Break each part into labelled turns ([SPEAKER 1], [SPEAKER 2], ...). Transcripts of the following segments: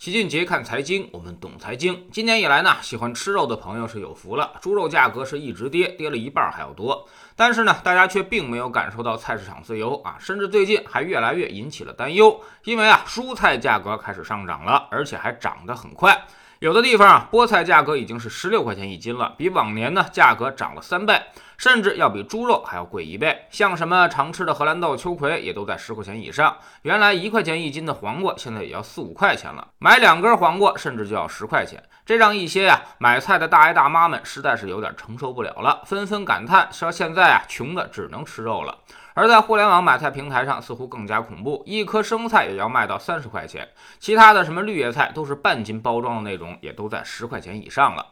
[SPEAKER 1] 齐俊杰看财经，我们懂财经。今年以来呢，喜欢吃肉的朋友是有福了，猪肉价格是一直跌，跌了一半还要多。但是呢，大家却并没有感受到菜市场自由啊，甚至最近还越来越引起了担忧，因为啊，蔬菜价格开始上涨了，而且还涨得很快。有的地方啊，菠菜价格已经是十六块钱一斤了，比往年呢价格涨了三倍。甚至要比猪肉还要贵一倍，像什么常吃的荷兰豆、秋葵也都在十块钱以上。原来一块钱一斤的黄瓜，现在也要四五块钱了。买两根黄瓜，甚至就要十块钱。这让一些呀买菜的大爷大妈们实在是有点承受不了了，纷纷感叹说：“现在啊，穷的只能吃肉了。”而在互联网买菜平台上，似乎更加恐怖，一颗生菜也要卖到三十块钱，其他的什么绿叶菜都是半斤包装的那种，也都在十块钱以上了。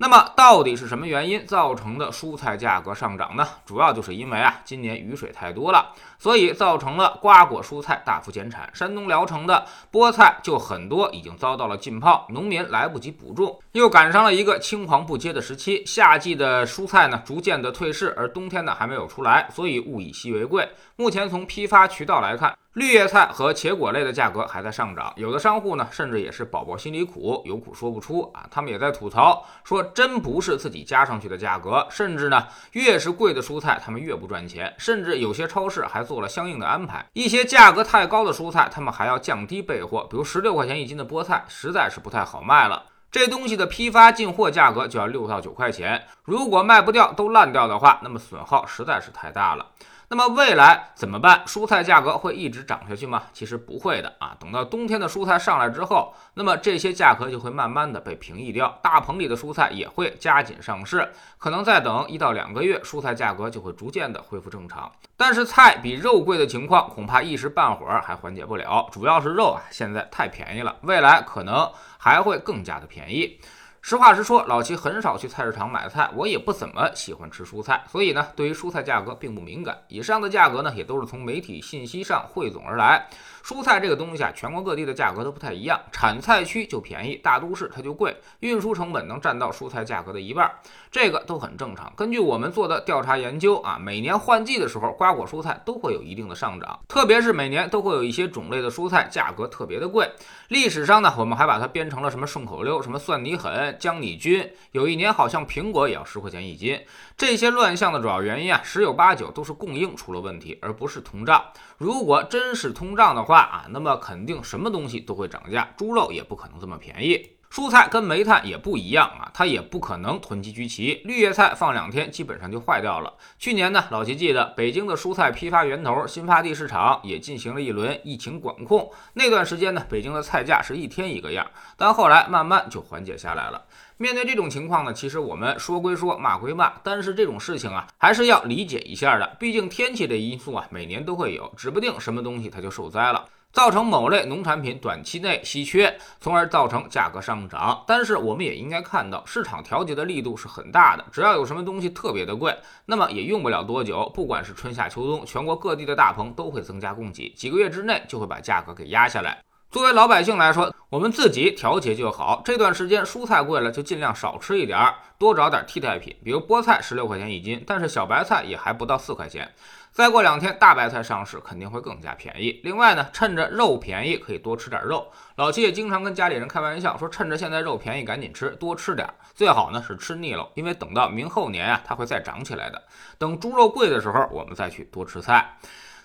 [SPEAKER 1] 那么到底是什么原因造成的蔬菜价格上涨呢？主要就是因为啊，今年雨水太多了，所以造成了瓜果蔬菜大幅减产。山东聊城的菠菜就很多已经遭到了浸泡，农民来不及补种，又赶上了一个青黄不接的时期。夏季的蔬菜呢，逐渐的退市，而冬天呢还没有出来，所以物以稀为为贵。目前从批发渠道来看。绿叶菜和茄果类的价格还在上涨，有的商户呢，甚至也是宝宝心里苦，有苦说不出啊。他们也在吐槽说，真不是自己加上去的价格，甚至呢，越是贵的蔬菜，他们越不赚钱。甚至有些超市还做了相应的安排，一些价格太高的蔬菜，他们还要降低备货，比如十六块钱一斤的菠菜，实在是不太好卖了。这东西的批发进货价格就要六到九块钱，如果卖不掉都烂掉的话，那么损耗实在是太大了。那么未来怎么办？蔬菜价格会一直涨下去吗？其实不会的啊！等到冬天的蔬菜上来之后，那么这些价格就会慢慢的被平抑掉，大棚里的蔬菜也会加紧上市，可能再等一到两个月，蔬菜价格就会逐渐的恢复正常。但是菜比肉贵的情况，恐怕一时半会儿还缓解不了，主要是肉啊现在太便宜了，未来可能还会更加的便宜。实话实说，老齐很少去菜市场买菜，我也不怎么喜欢吃蔬菜，所以呢，对于蔬菜价格并不敏感。以上的价格呢，也都是从媒体信息上汇总而来。蔬菜这个东西啊，全国各地的价格都不太一样，产菜区就便宜，大都市它就贵，运输成本能占到蔬菜价格的一半，这个都很正常。根据我们做的调查研究啊，每年换季的时候，瓜果蔬菜都会有一定的上涨，特别是每年都会有一些种类的蔬菜价格特别的贵。历史上呢，我们还把它编成了什么顺口溜，什么蒜泥狠。江你菌，有一年好像苹果也要十块钱一斤。这些乱象的主要原因啊，十有八九都是供应出了问题，而不是通胀。如果真是通胀的话啊，那么肯定什么东西都会涨价，猪肉也不可能这么便宜。蔬菜跟煤炭也不一样啊，它也不可能囤积居奇。绿叶菜放两天基本上就坏掉了。去年呢，老齐记得北京的蔬菜批发源头新发地市场也进行了一轮疫情管控，那段时间呢，北京的菜价是一天一个样，但后来慢慢就缓解下来了。面对这种情况呢，其实我们说归说，骂归骂，但是这种事情啊，还是要理解一下的。毕竟天气的因素啊，每年都会有，指不定什么东西它就受灾了。造成某类农产品短期内稀缺，从而造成价格上涨。但是我们也应该看到，市场调节的力度是很大的。只要有什么东西特别的贵，那么也用不了多久，不管是春夏秋冬，全国各地的大棚都会增加供给，几个月之内就会把价格给压下来。作为老百姓来说，我们自己调节就好。这段时间蔬菜贵了，就尽量少吃一点儿，多找点替代品，比如菠菜十六块钱一斤，但是小白菜也还不到四块钱。再过两天，大白菜上市肯定会更加便宜。另外呢，趁着肉便宜，可以多吃点肉。老七也经常跟家里人开玩笑说，趁着现在肉便宜，赶紧吃，多吃点儿。最好呢是吃腻了，因为等到明后年啊，它会再涨起来的。等猪肉贵的时候，我们再去多吃菜。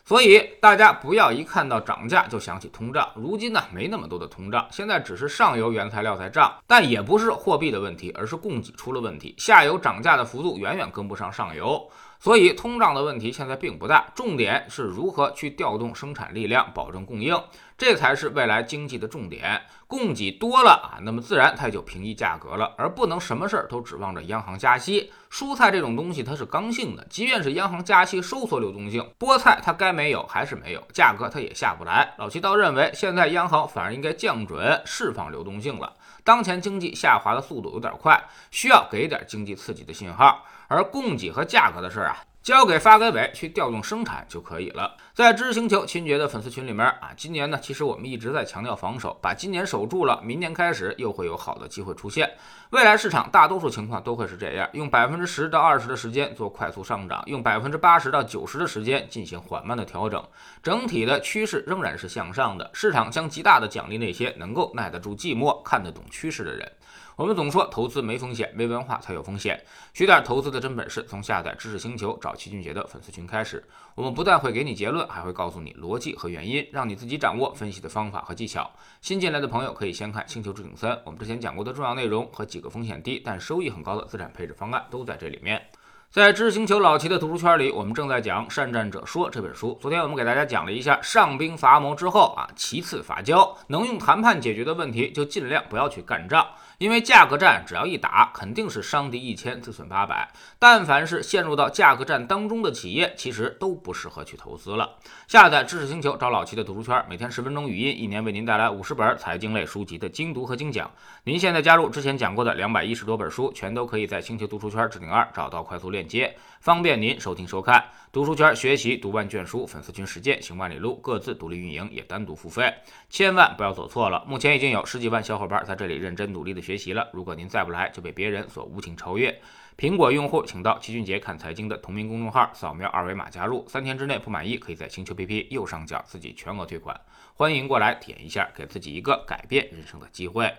[SPEAKER 1] 所以大家不要一看到涨价就想起通胀。如今呢，没那么多的通胀，现在只是上游原材料在涨，但也不是货币的问题，而是供给出了问题。下游涨价的幅度远远跟不上上游。所以通胀的问题现在并不大，重点是如何去调动生产力量，保证供应，这才是未来经济的重点。供给多了啊，那么自然它就平抑价格了，而不能什么事儿都指望着央行加息。蔬菜这种东西它是刚性的，即便是央行加息收缩流动性，菠菜它该没有还是没有，价格它也下不来。老齐倒认为，现在央行反而应该降准，释放流动性了。当前经济下滑的速度有点快，需要给点经济刺激的信号。而供给和价格的事儿啊，交给发改委去调动生产就可以了。在知识星球秦爵的粉丝群里面啊，今年呢，其实我们一直在强调防守，把今年守住了，明年开始又会有好的机会出现。未来市场大多数情况都会是这样，用百分之十到二十的时间做快速上涨，用百分之八十到九十的时间进行缓慢的调整，整体的趋势仍然是向上的。市场将极大的奖励那些能够耐得住寂寞、看得懂趋势的人。我们总说投资没风险，没文化才有风险。学点投资的真本事，从下载知识星球找齐俊杰的粉丝群开始。我们不但会给你结论，还会告诉你逻辑和原因，让你自己掌握分析的方法和技巧。新进来的朋友可以先看《星球置顶三》，我们之前讲过的重要内容和几个风险低但收益很高的资产配置方案都在这里面。在知识星球老齐的读书圈里，我们正在讲《善战者说》这本书。昨天我们给大家讲了一下上兵伐谋之后啊，其次伐交，能用谈判解决的问题就尽量不要去干仗。因为价格战只要一打，肯定是伤敌一千，自损八百。但凡是陷入到价格战当中的企业，其实都不适合去投资了。下载知识星球，找老齐的读书圈，每天十分钟语音，一年为您带来五十本财经类书籍的精读和精讲。您现在加入之前讲过的两百一十多本书，全都可以在星球读书圈置顶二找到快速链链接，方便您收听收看。读书圈学习读万卷书，粉丝群实践行万里路，各自独立运营，也单独付费，千万不要走错了。目前已经有十几万小伙伴在这里认真努力的学习了。如果您再不来，就被别人所无情超越。苹果用户请到齐俊杰看财经的同名公众号，扫描二维码加入。三天之内不满意，可以在星球 P P 右上角自己全额退款。欢迎过来体验一下，给自己一个改变人生的机会。